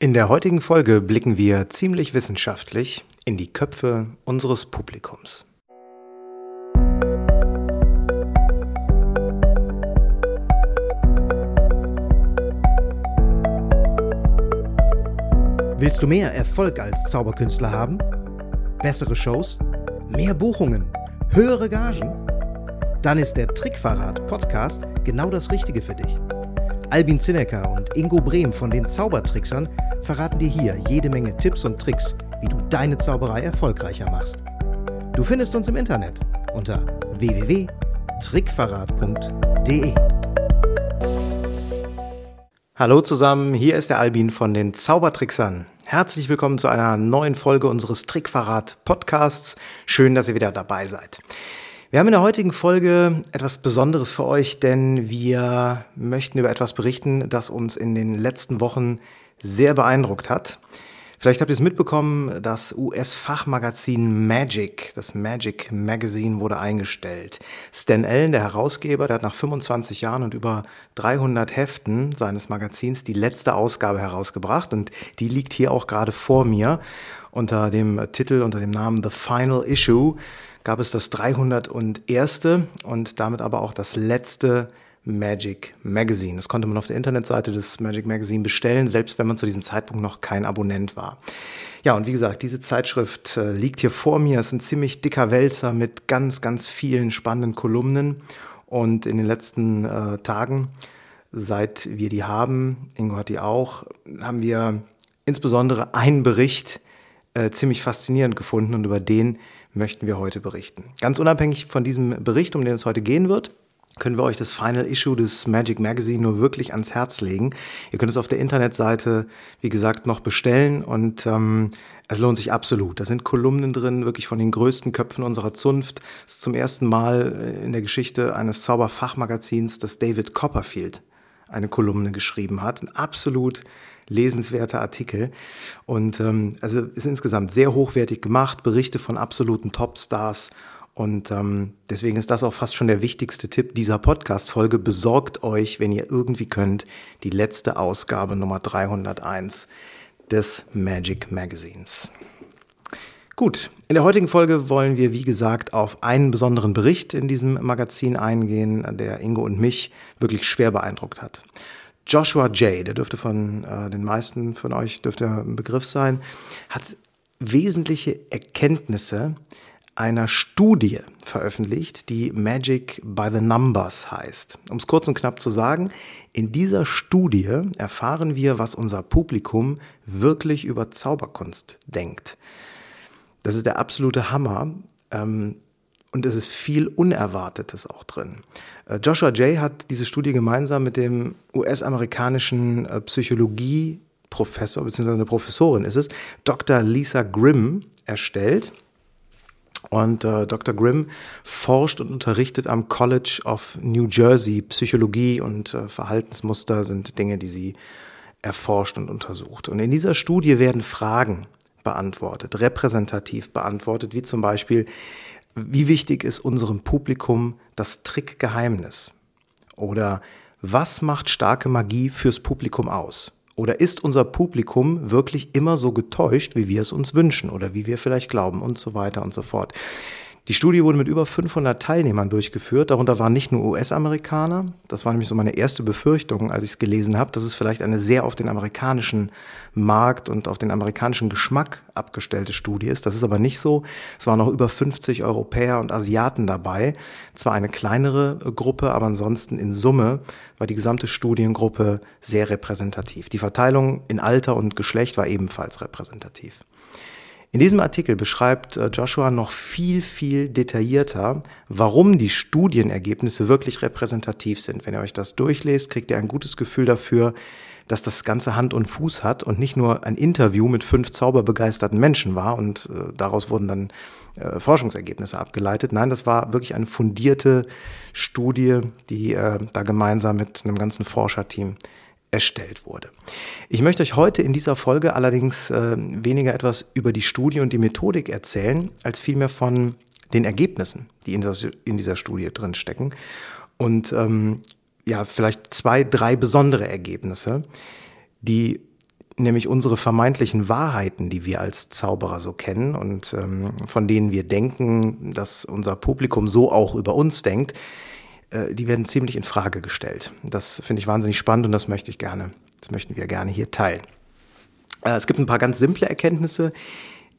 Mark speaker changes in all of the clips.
Speaker 1: In der heutigen Folge blicken wir ziemlich wissenschaftlich in die Köpfe unseres Publikums. Willst du mehr Erfolg als Zauberkünstler haben? Bessere Shows? Mehr Buchungen? Höhere Gagen? Dann ist der Trickverrat Podcast genau das Richtige für dich. Albin Zinecker und Ingo Brehm von den Zaubertricksern verraten dir hier jede Menge Tipps und Tricks, wie du deine Zauberei erfolgreicher machst. Du findest uns im Internet unter www.trickverrat.de. Hallo zusammen, hier ist der Albin von den Zaubertricksern. Herzlich willkommen zu einer neuen Folge unseres Trickverrat Podcasts. Schön, dass ihr wieder dabei seid. Wir haben in der heutigen Folge etwas Besonderes für euch, denn wir möchten über etwas berichten, das uns in den letzten Wochen sehr beeindruckt hat. Vielleicht habt ihr es mitbekommen, das US-Fachmagazin Magic, das Magic Magazine wurde eingestellt. Stan Allen, der Herausgeber, der hat nach 25 Jahren und über 300 Heften seines Magazins die letzte Ausgabe herausgebracht und die liegt hier auch gerade vor mir unter dem Titel, unter dem Namen The Final Issue gab es das 301. und damit aber auch das letzte Magic Magazine. Das konnte man auf der Internetseite des Magic Magazine bestellen, selbst wenn man zu diesem Zeitpunkt noch kein Abonnent war. Ja, und wie gesagt, diese Zeitschrift äh, liegt hier vor mir. Es ist ein ziemlich dicker Wälzer mit ganz, ganz vielen spannenden Kolumnen. Und in den letzten äh, Tagen, seit wir die haben, Ingo hat die auch, haben wir insbesondere einen Bericht äh, ziemlich faszinierend gefunden und über den möchten wir heute berichten. Ganz unabhängig von diesem Bericht, um den es heute gehen wird, können wir euch das Final Issue des Magic Magazine nur wirklich ans Herz legen. Ihr könnt es auf der Internetseite, wie gesagt, noch bestellen und ähm, es lohnt sich absolut. Da sind Kolumnen drin, wirklich von den größten Köpfen unserer Zunft. Es ist zum ersten Mal in der Geschichte eines Zauberfachmagazins, dass David Copperfield eine Kolumne geschrieben hat. Ein absolut lesenswerter Artikel. Und ähm, also ist insgesamt sehr hochwertig gemacht, Berichte von absoluten Topstars. Und ähm, deswegen ist das auch fast schon der wichtigste Tipp dieser Podcast-Folge. Besorgt euch, wenn ihr irgendwie könnt, die letzte Ausgabe Nummer 301 des Magic Magazines. Gut, in der heutigen Folge wollen wir, wie gesagt, auf einen besonderen Bericht in diesem Magazin eingehen, der Ingo und mich wirklich schwer beeindruckt hat. Joshua Jay, der dürfte von äh, den meisten von euch dürfte ein Begriff sein, hat wesentliche Erkenntnisse einer Studie veröffentlicht, die Magic by the Numbers heißt. Um es kurz und knapp zu sagen, in dieser Studie erfahren wir, was unser Publikum wirklich über Zauberkunst denkt. Das ist der absolute Hammer. Ähm, und es ist viel Unerwartetes auch drin. Äh, Joshua Jay hat diese Studie gemeinsam mit dem US-amerikanischen äh, Psychologie-Professor, beziehungsweise eine Professorin ist es, Dr. Lisa Grimm erstellt. Und äh, Dr. Grimm forscht und unterrichtet am College of New Jersey. Psychologie und äh, Verhaltensmuster sind Dinge, die sie erforscht und untersucht. Und in dieser Studie werden Fragen beantwortet, repräsentativ beantwortet, wie zum Beispiel, wie wichtig ist unserem Publikum das Trickgeheimnis? Oder was macht starke Magie fürs Publikum aus? Oder ist unser Publikum wirklich immer so getäuscht, wie wir es uns wünschen oder wie wir vielleicht glauben und so weiter und so fort? Die Studie wurde mit über 500 Teilnehmern durchgeführt. Darunter waren nicht nur US-Amerikaner. Das war nämlich so meine erste Befürchtung, als ich es gelesen habe, dass es vielleicht eine sehr auf den amerikanischen Markt und auf den amerikanischen Geschmack abgestellte Studie ist. Das ist aber nicht so. Es waren noch über 50 Europäer und Asiaten dabei. Zwar eine kleinere Gruppe, aber ansonsten in Summe war die gesamte Studiengruppe sehr repräsentativ. Die Verteilung in Alter und Geschlecht war ebenfalls repräsentativ. In diesem Artikel beschreibt äh, Joshua noch viel, viel detaillierter, warum die Studienergebnisse wirklich repräsentativ sind. Wenn ihr euch das durchlest, kriegt ihr ein gutes Gefühl dafür, dass das Ganze Hand und Fuß hat und nicht nur ein Interview mit fünf zauberbegeisterten Menschen war und äh, daraus wurden dann äh, Forschungsergebnisse abgeleitet. Nein, das war wirklich eine fundierte Studie, die äh, da gemeinsam mit einem ganzen Forscherteam erstellt wurde. Ich möchte euch heute in dieser Folge allerdings äh, weniger etwas über die Studie und die Methodik erzählen, als vielmehr von den Ergebnissen, die in, das, in dieser Studie drin stecken. Und ähm, ja, vielleicht zwei, drei besondere Ergebnisse, die nämlich unsere vermeintlichen Wahrheiten, die wir als Zauberer so kennen und ähm, von denen wir denken, dass unser Publikum so auch über uns denkt, die werden ziemlich in Frage gestellt. Das finde ich wahnsinnig spannend und das möchte ich gerne, das möchten wir gerne hier teilen. Äh, es gibt ein paar ganz simple Erkenntnisse,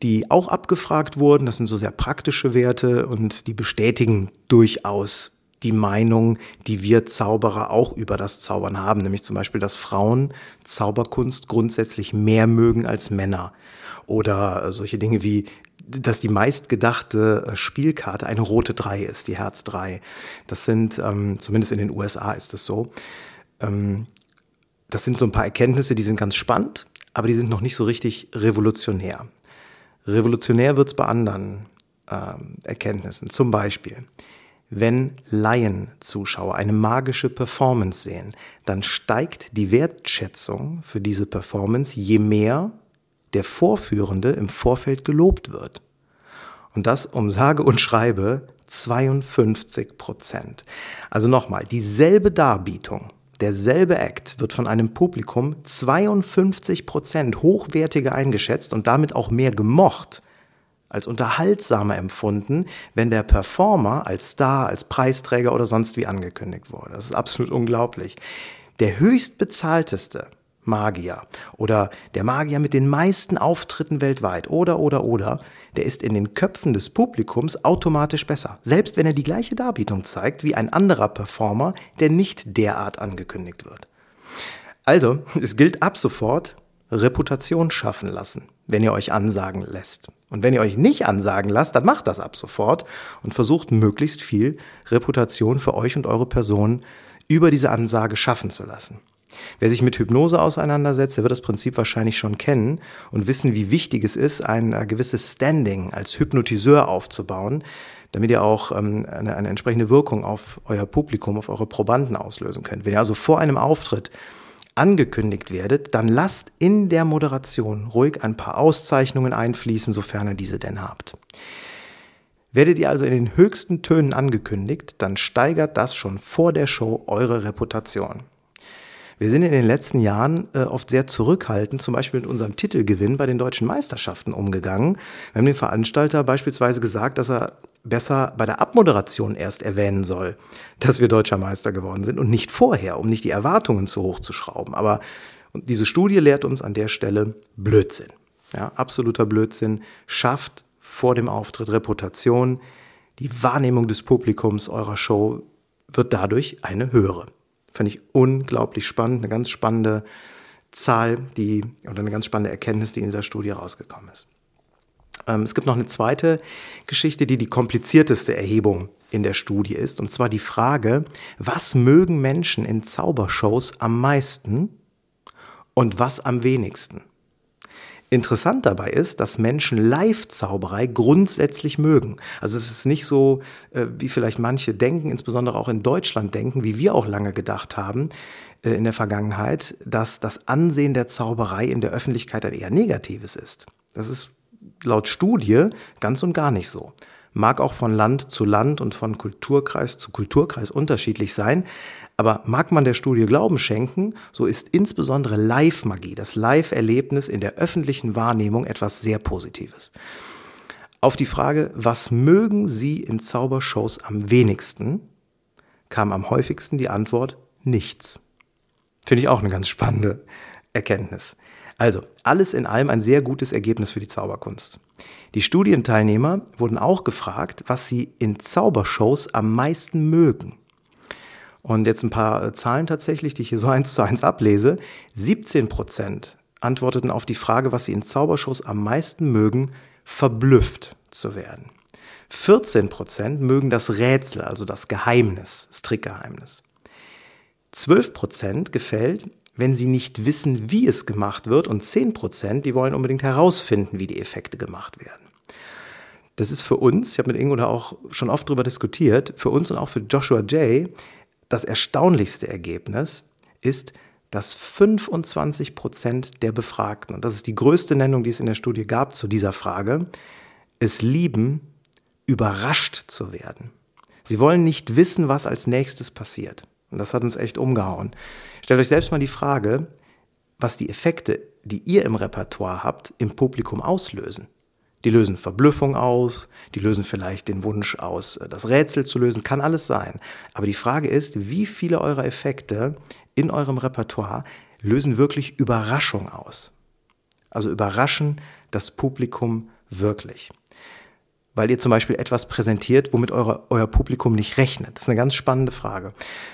Speaker 1: die auch abgefragt wurden. Das sind so sehr praktische Werte und die bestätigen durchaus die Meinung, die wir Zauberer auch über das Zaubern haben, nämlich zum Beispiel, dass Frauen Zauberkunst grundsätzlich mehr mögen als Männer. Oder äh, solche Dinge wie, dass die meistgedachte äh, Spielkarte eine rote 3 ist, die Herz 3. Das sind, ähm, zumindest in den USA ist das so. Ähm, das sind so ein paar Erkenntnisse, die sind ganz spannend, aber die sind noch nicht so richtig revolutionär. Revolutionär wird es bei anderen ähm, Erkenntnissen. Zum Beispiel, wenn Laienzuschauer eine magische Performance sehen, dann steigt die Wertschätzung für diese Performance, je mehr der Vorführende im Vorfeld gelobt wird. Und das um sage und schreibe 52 Prozent. Also nochmal, dieselbe Darbietung, derselbe Act wird von einem Publikum 52 Prozent hochwertiger eingeschätzt und damit auch mehr gemocht als unterhaltsamer empfunden, wenn der Performer als Star, als Preisträger oder sonst wie angekündigt wurde. Das ist absolut unglaublich. Der höchstbezahlteste Magier oder der Magier mit den meisten Auftritten weltweit oder oder oder, der ist in den Köpfen des Publikums automatisch besser, selbst wenn er die gleiche Darbietung zeigt wie ein anderer Performer, der nicht derart angekündigt wird. Also, es gilt ab sofort Reputation schaffen lassen, wenn ihr euch ansagen lässt. Und wenn ihr euch nicht ansagen lasst, dann macht das ab sofort und versucht möglichst viel Reputation für euch und eure Person über diese Ansage schaffen zu lassen. Wer sich mit Hypnose auseinandersetzt, der wird das Prinzip wahrscheinlich schon kennen und wissen, wie wichtig es ist, ein äh, gewisses Standing als Hypnotiseur aufzubauen, damit ihr auch ähm, eine, eine entsprechende Wirkung auf euer Publikum, auf eure Probanden auslösen könnt. Wenn ihr also vor einem Auftritt angekündigt werdet, dann lasst in der Moderation ruhig ein paar Auszeichnungen einfließen, sofern ihr diese denn habt. Werdet ihr also in den höchsten Tönen angekündigt, dann steigert das schon vor der Show eure Reputation. Wir sind in den letzten Jahren äh, oft sehr zurückhaltend, zum Beispiel mit unserem Titelgewinn bei den deutschen Meisterschaften umgegangen. Wir haben dem Veranstalter beispielsweise gesagt, dass er besser bei der Abmoderation erst erwähnen soll, dass wir deutscher Meister geworden sind und nicht vorher, um nicht die Erwartungen zu hoch zu schrauben. Aber diese Studie lehrt uns an der Stelle Blödsinn. Ja, absoluter Blödsinn. Schafft vor dem Auftritt Reputation. Die Wahrnehmung des Publikums eurer Show wird dadurch eine höhere. Fand ich unglaublich spannend, eine ganz spannende Zahl, die oder eine ganz spannende Erkenntnis, die in dieser Studie rausgekommen ist. Ähm, es gibt noch eine zweite Geschichte, die die komplizierteste Erhebung in der Studie ist, und zwar die Frage, was mögen Menschen in Zaubershows am meisten und was am wenigsten? Interessant dabei ist, dass Menschen Live-Zauberei grundsätzlich mögen. Also es ist nicht so, äh, wie vielleicht manche denken, insbesondere auch in Deutschland denken, wie wir auch lange gedacht haben äh, in der Vergangenheit, dass das Ansehen der Zauberei in der Öffentlichkeit ein eher negatives ist. Das ist laut Studie ganz und gar nicht so. Mag auch von Land zu Land und von Kulturkreis zu Kulturkreis unterschiedlich sein, aber mag man der Studie Glauben schenken, so ist insbesondere Live-Magie, das Live-Erlebnis in der öffentlichen Wahrnehmung etwas sehr Positives. Auf die Frage, was mögen Sie in Zaubershows am wenigsten, kam am häufigsten die Antwort nichts. Finde ich auch eine ganz spannende Erkenntnis. Also, alles in allem ein sehr gutes Ergebnis für die Zauberkunst. Die Studienteilnehmer wurden auch gefragt, was sie in Zaubershows am meisten mögen. Und jetzt ein paar äh, Zahlen tatsächlich, die ich hier so eins zu eins ablese. 17 Prozent antworteten auf die Frage, was sie in Zaubershows am meisten mögen, verblüfft zu werden. 14 Prozent mögen das Rätsel, also das Geheimnis, das Trickgeheimnis. 12 Prozent gefällt, wenn sie nicht wissen, wie es gemacht wird. Und 10 Prozent, die wollen unbedingt herausfinden, wie die Effekte gemacht werden. Das ist für uns, ich habe mit Ingo da auch schon oft drüber diskutiert, für uns und auch für Joshua Jay das erstaunlichste Ergebnis ist, dass 25 Prozent der Befragten, und das ist die größte Nennung, die es in der Studie gab zu dieser Frage, es lieben, überrascht zu werden. Sie wollen nicht wissen, was als nächstes passiert. Und das hat uns echt umgehauen. Stellt euch selbst mal die Frage, was die Effekte die ihr im Repertoire habt, im Publikum auslösen. Die lösen Verblüffung aus, die lösen vielleicht den Wunsch aus, das Rätsel zu lösen, kann alles sein. Aber die Frage ist, wie viele eurer Effekte in eurem Repertoire lösen wirklich Überraschung aus? Also überraschen das Publikum wirklich. Weil ihr zum Beispiel etwas präsentiert, womit eure, euer Publikum nicht rechnet. Das ist eine ganz spannende Frage.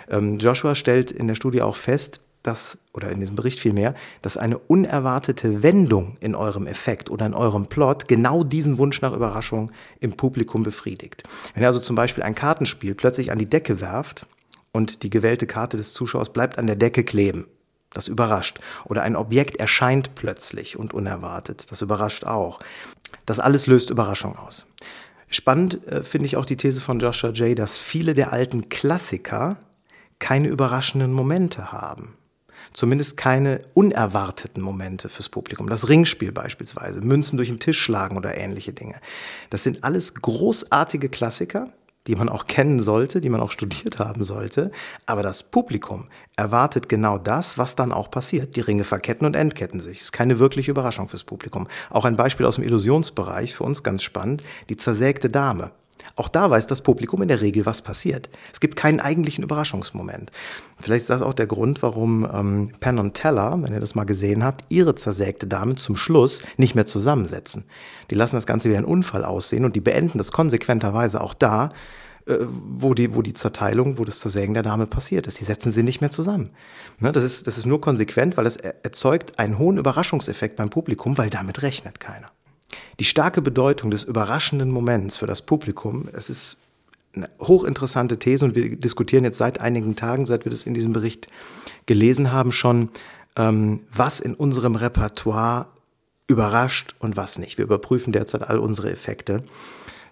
Speaker 1: Ähm, Joshua stellt in der Studie auch fest, dass, oder in diesem Bericht vielmehr, dass eine unerwartete Wendung in eurem Effekt oder in eurem Plot genau diesen Wunsch nach Überraschung im Publikum befriedigt. Wenn ihr also zum Beispiel ein Kartenspiel plötzlich an die Decke werft und die gewählte Karte des Zuschauers bleibt an der Decke kleben, das überrascht. Oder ein Objekt erscheint plötzlich und unerwartet, das überrascht auch. Das alles löst Überraschung aus. Spannend äh, finde ich auch die These von Joshua Jay, dass viele der alten Klassiker keine überraschenden Momente haben. Zumindest keine unerwarteten Momente fürs Publikum. Das Ringspiel beispielsweise, Münzen durch den Tisch schlagen oder ähnliche Dinge. Das sind alles großartige Klassiker, die man auch kennen sollte, die man auch studiert haben sollte. Aber das Publikum erwartet genau das, was dann auch passiert. Die Ringe verketten und entketten sich. Ist keine wirkliche Überraschung fürs Publikum. Auch ein Beispiel aus dem Illusionsbereich, für uns ganz spannend, die zersägte Dame. Auch da weiß das Publikum in der Regel, was passiert. Es gibt keinen eigentlichen Überraschungsmoment. Vielleicht ist das auch der Grund, warum ähm, Penn und Teller, wenn ihr das mal gesehen habt, ihre zersägte Dame zum Schluss nicht mehr zusammensetzen. Die lassen das Ganze wie ein Unfall aussehen und die beenden das konsequenterweise auch da, äh, wo, die, wo die Zerteilung, wo das Zersägen der Dame passiert ist. Die setzen sie nicht mehr zusammen. Ne, das, ist, das ist nur konsequent, weil es erzeugt einen hohen Überraschungseffekt beim Publikum, weil damit rechnet keiner. Die starke Bedeutung des überraschenden Moments für das Publikum, es ist eine hochinteressante These und wir diskutieren jetzt seit einigen Tagen, seit wir das in diesem Bericht gelesen haben, schon, ähm, was in unserem Repertoire überrascht und was nicht. Wir überprüfen derzeit all unsere Effekte.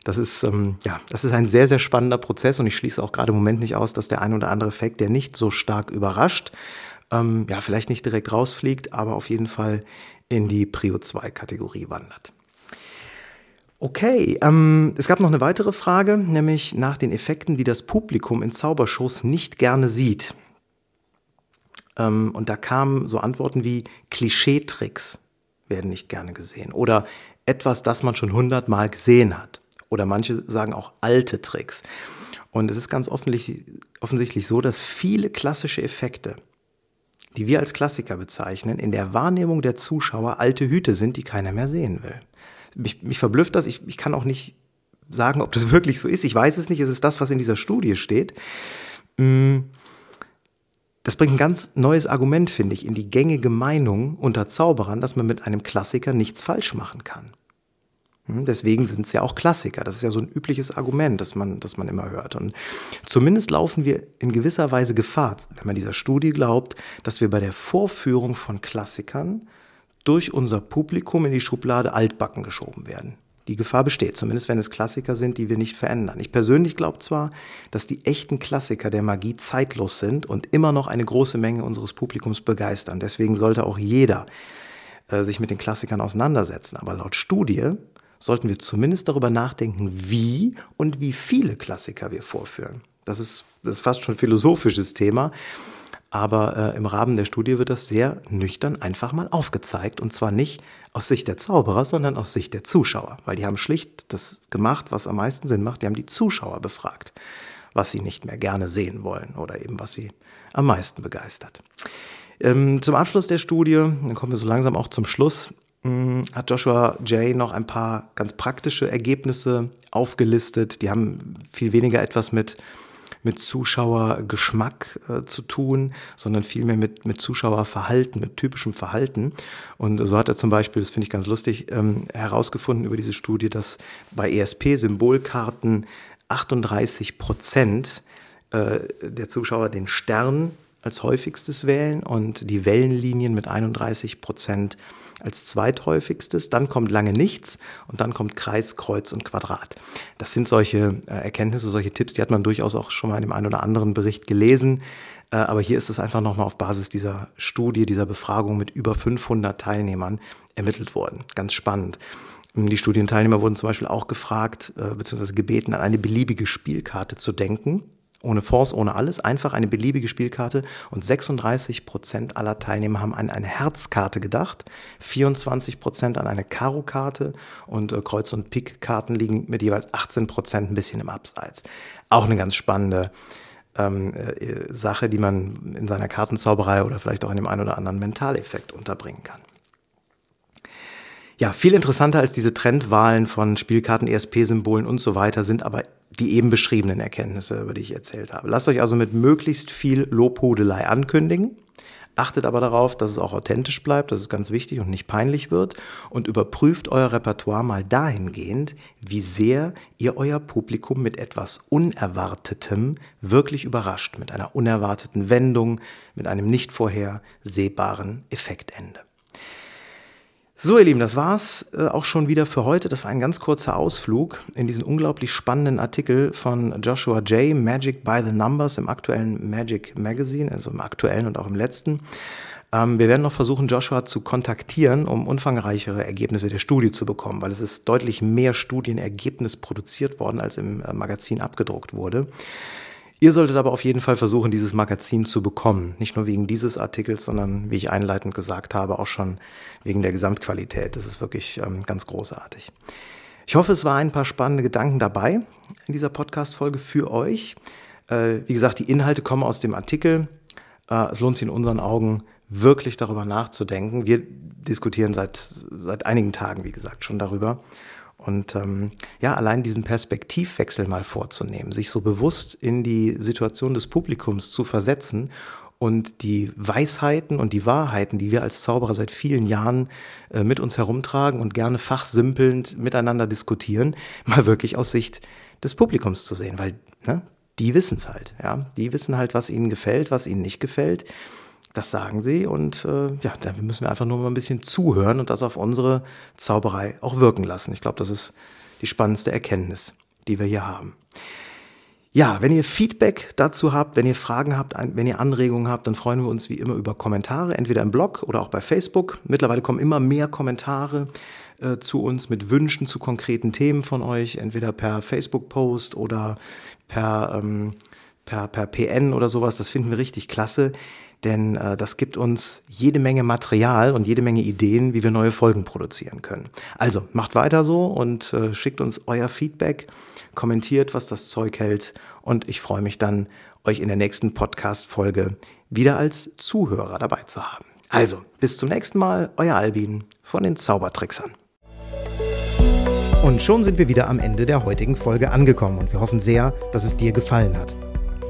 Speaker 1: Das ist, ähm, ja, das ist ein sehr, sehr spannender Prozess und ich schließe auch gerade im Moment nicht aus, dass der ein oder andere Effekt, der nicht so stark überrascht, ähm, ja, vielleicht nicht direkt rausfliegt, aber auf jeden Fall in die Prio 2 Kategorie wandert. Okay, ähm, es gab noch eine weitere Frage, nämlich nach den Effekten, die das Publikum in Zaubershows nicht gerne sieht. Ähm, und da kamen so Antworten wie Klischeetricks werden nicht gerne gesehen oder etwas, das man schon hundertmal gesehen hat. Oder manche sagen auch alte Tricks. Und es ist ganz offensichtlich so, dass viele klassische Effekte, die wir als Klassiker bezeichnen, in der Wahrnehmung der Zuschauer alte Hüte sind, die keiner mehr sehen will mich, mich verblüfft das. Ich, ich kann auch nicht sagen, ob das wirklich so ist. Ich weiß es nicht. Es ist das, was in dieser Studie steht. Mm, das bringt ein ganz neues Argument, finde ich, in die gängige Meinung unter Zauberern, dass man mit einem Klassiker nichts falsch machen kann. Hm, deswegen sind es ja auch Klassiker. Das ist ja so ein übliches Argument, das man, das man immer hört. Und zumindest laufen wir in gewisser Weise Gefahr, wenn man dieser Studie glaubt, dass wir bei der Vorführung von Klassikern durch unser Publikum in die Schublade altbacken geschoben werden. Die Gefahr besteht, zumindest wenn es Klassiker sind, die wir nicht verändern. Ich persönlich glaube zwar, dass die echten Klassiker der Magie zeitlos sind und immer noch eine große Menge unseres Publikums begeistern. Deswegen sollte auch jeder äh, sich mit den Klassikern auseinandersetzen. Aber laut Studie sollten wir zumindest darüber nachdenken, wie und wie viele Klassiker wir vorführen. Das ist, das ist fast schon ein philosophisches Thema. Aber äh, im Rahmen der Studie wird das sehr nüchtern einfach mal aufgezeigt. Und zwar nicht aus Sicht der Zauberer, sondern aus Sicht der Zuschauer. Weil die haben schlicht das gemacht, was am meisten Sinn macht. Die haben die Zuschauer befragt, was sie nicht mehr gerne sehen wollen oder eben was sie am meisten begeistert. Ähm, zum Abschluss der Studie, dann kommen wir so langsam auch zum Schluss, mh, hm, hat Joshua Jay noch ein paar ganz praktische Ergebnisse aufgelistet. Die haben viel weniger etwas mit mit Zuschauergeschmack äh, zu tun, sondern vielmehr mit, mit Zuschauerverhalten, mit typischem Verhalten. Und so hat er zum Beispiel, das finde ich ganz lustig, ähm, herausgefunden über diese Studie, dass bei ESP-Symbolkarten 38 Prozent äh, der Zuschauer den Stern als häufigstes wählen und die Wellenlinien mit 31 Prozent als zweithäufigstes. Dann kommt lange nichts und dann kommt Kreis, Kreuz und Quadrat. Das sind solche äh, Erkenntnisse, solche Tipps, die hat man durchaus auch schon mal in dem einen oder anderen Bericht gelesen. Äh, aber hier ist es einfach nochmal auf Basis dieser Studie, dieser Befragung mit über 500 Teilnehmern ermittelt worden. Ganz spannend. Die Studienteilnehmer wurden zum Beispiel auch gefragt, äh, beziehungsweise gebeten, an eine beliebige Spielkarte zu denken Ohne Force, ohne alles, einfach eine beliebige Spielkarte und 36 Prozent aller Teilnehmer haben an eine Herzkarte gedacht, 24 Prozent an eine Karo-Karte und äh, Kreuz- und Pik-Karten liegen mit jeweils 18 Prozent ein bisschen im Abseits. Auch eine ganz spannende ähm, äh, Sache, die man in seiner Kartenzauberei oder vielleicht auch in dem einen oder anderen Mentaleffekt unterbringen kann. Ja, viel interessanter als diese Trendwahlen von Spielkarten, ESP-Symbolen und so weiter sind aber die eben beschriebenen Erkenntnisse, über die ich erzählt habe. Lasst euch also mit möglichst viel Lobhudelei ankündigen. Achtet aber darauf, dass es auch authentisch bleibt, das ist ganz wichtig und nicht peinlich wird. Und überprüft euer Repertoire mal dahingehend, wie sehr ihr euer Publikum mit etwas Unerwartetem wirklich überrascht, mit einer unerwarteten Wendung, mit einem nicht vorhersehbaren Effektende. So, ihr Lieben, das war's äh, auch schon wieder für heute. Das war ein ganz kurzer Ausflug in diesen unglaublich spannenden Artikel von Joshua J. Magic by the Numbers im aktuellen Magic Magazine, also im aktuellen und auch im letzten. Ähm, wir werden noch versuchen, Joshua zu kontaktieren, um umfangreichere Ergebnisse der Studie zu bekommen, weil es ist deutlich mehr Studienergebnis produziert worden, als im äh, Magazin abgedruckt wurde. Ihr solltet aber auf jeden Fall versuchen, dieses Magazin zu bekommen. Nicht nur wegen dieses Artikels, sondern, wie ich einleitend gesagt habe, auch schon wegen der Gesamtqualität. Das ist wirklich ähm, ganz großartig. Ich hoffe, es waren ein paar spannende Gedanken dabei in dieser Podcast-Folge für euch. Äh, wie gesagt, die Inhalte kommen aus dem Artikel. Äh, es lohnt sich in unseren Augen wirklich darüber nachzudenken. Wir diskutieren seit, seit einigen Tagen, wie gesagt, schon darüber. Und ähm, ja, allein diesen Perspektivwechsel mal vorzunehmen, sich so bewusst in die Situation des Publikums zu versetzen und die Weisheiten und die Wahrheiten, die wir als Zauberer seit vielen Jahren äh, mit uns herumtragen und gerne fachsimpelnd miteinander diskutieren, mal wirklich aus Sicht des Publikums zu sehen, weil ne, die wissen es halt, ja, die wissen halt, was ihnen gefällt, was ihnen nicht gefällt. Das sagen sie und äh, ja, da müssen wir einfach nur mal ein bisschen zuhören und das auf unsere Zauberei auch wirken lassen. Ich glaube, das ist die spannendste Erkenntnis, die wir hier haben. Ja, wenn ihr Feedback dazu habt, wenn ihr Fragen habt, wenn ihr Anregungen habt, dann freuen wir uns wie immer über Kommentare, entweder im Blog oder auch bei Facebook. Mittlerweile kommen immer mehr Kommentare äh, zu uns mit Wünschen zu konkreten Themen von euch, entweder per Facebook-Post oder per, ähm, per, per PN oder sowas. Das finden wir richtig klasse denn äh, das gibt uns jede Menge Material und jede Menge Ideen, wie wir neue Folgen produzieren können. Also macht weiter so und äh, schickt uns euer Feedback, kommentiert, was das Zeug hält und ich freue mich dann, euch in der nächsten Podcast-Folge wieder als Zuhörer dabei zu haben. Also, bis zum nächsten Mal, euer Albin von den Zaubertricksern. Und schon sind wir wieder am Ende der heutigen Folge angekommen und wir hoffen sehr, dass es dir gefallen hat.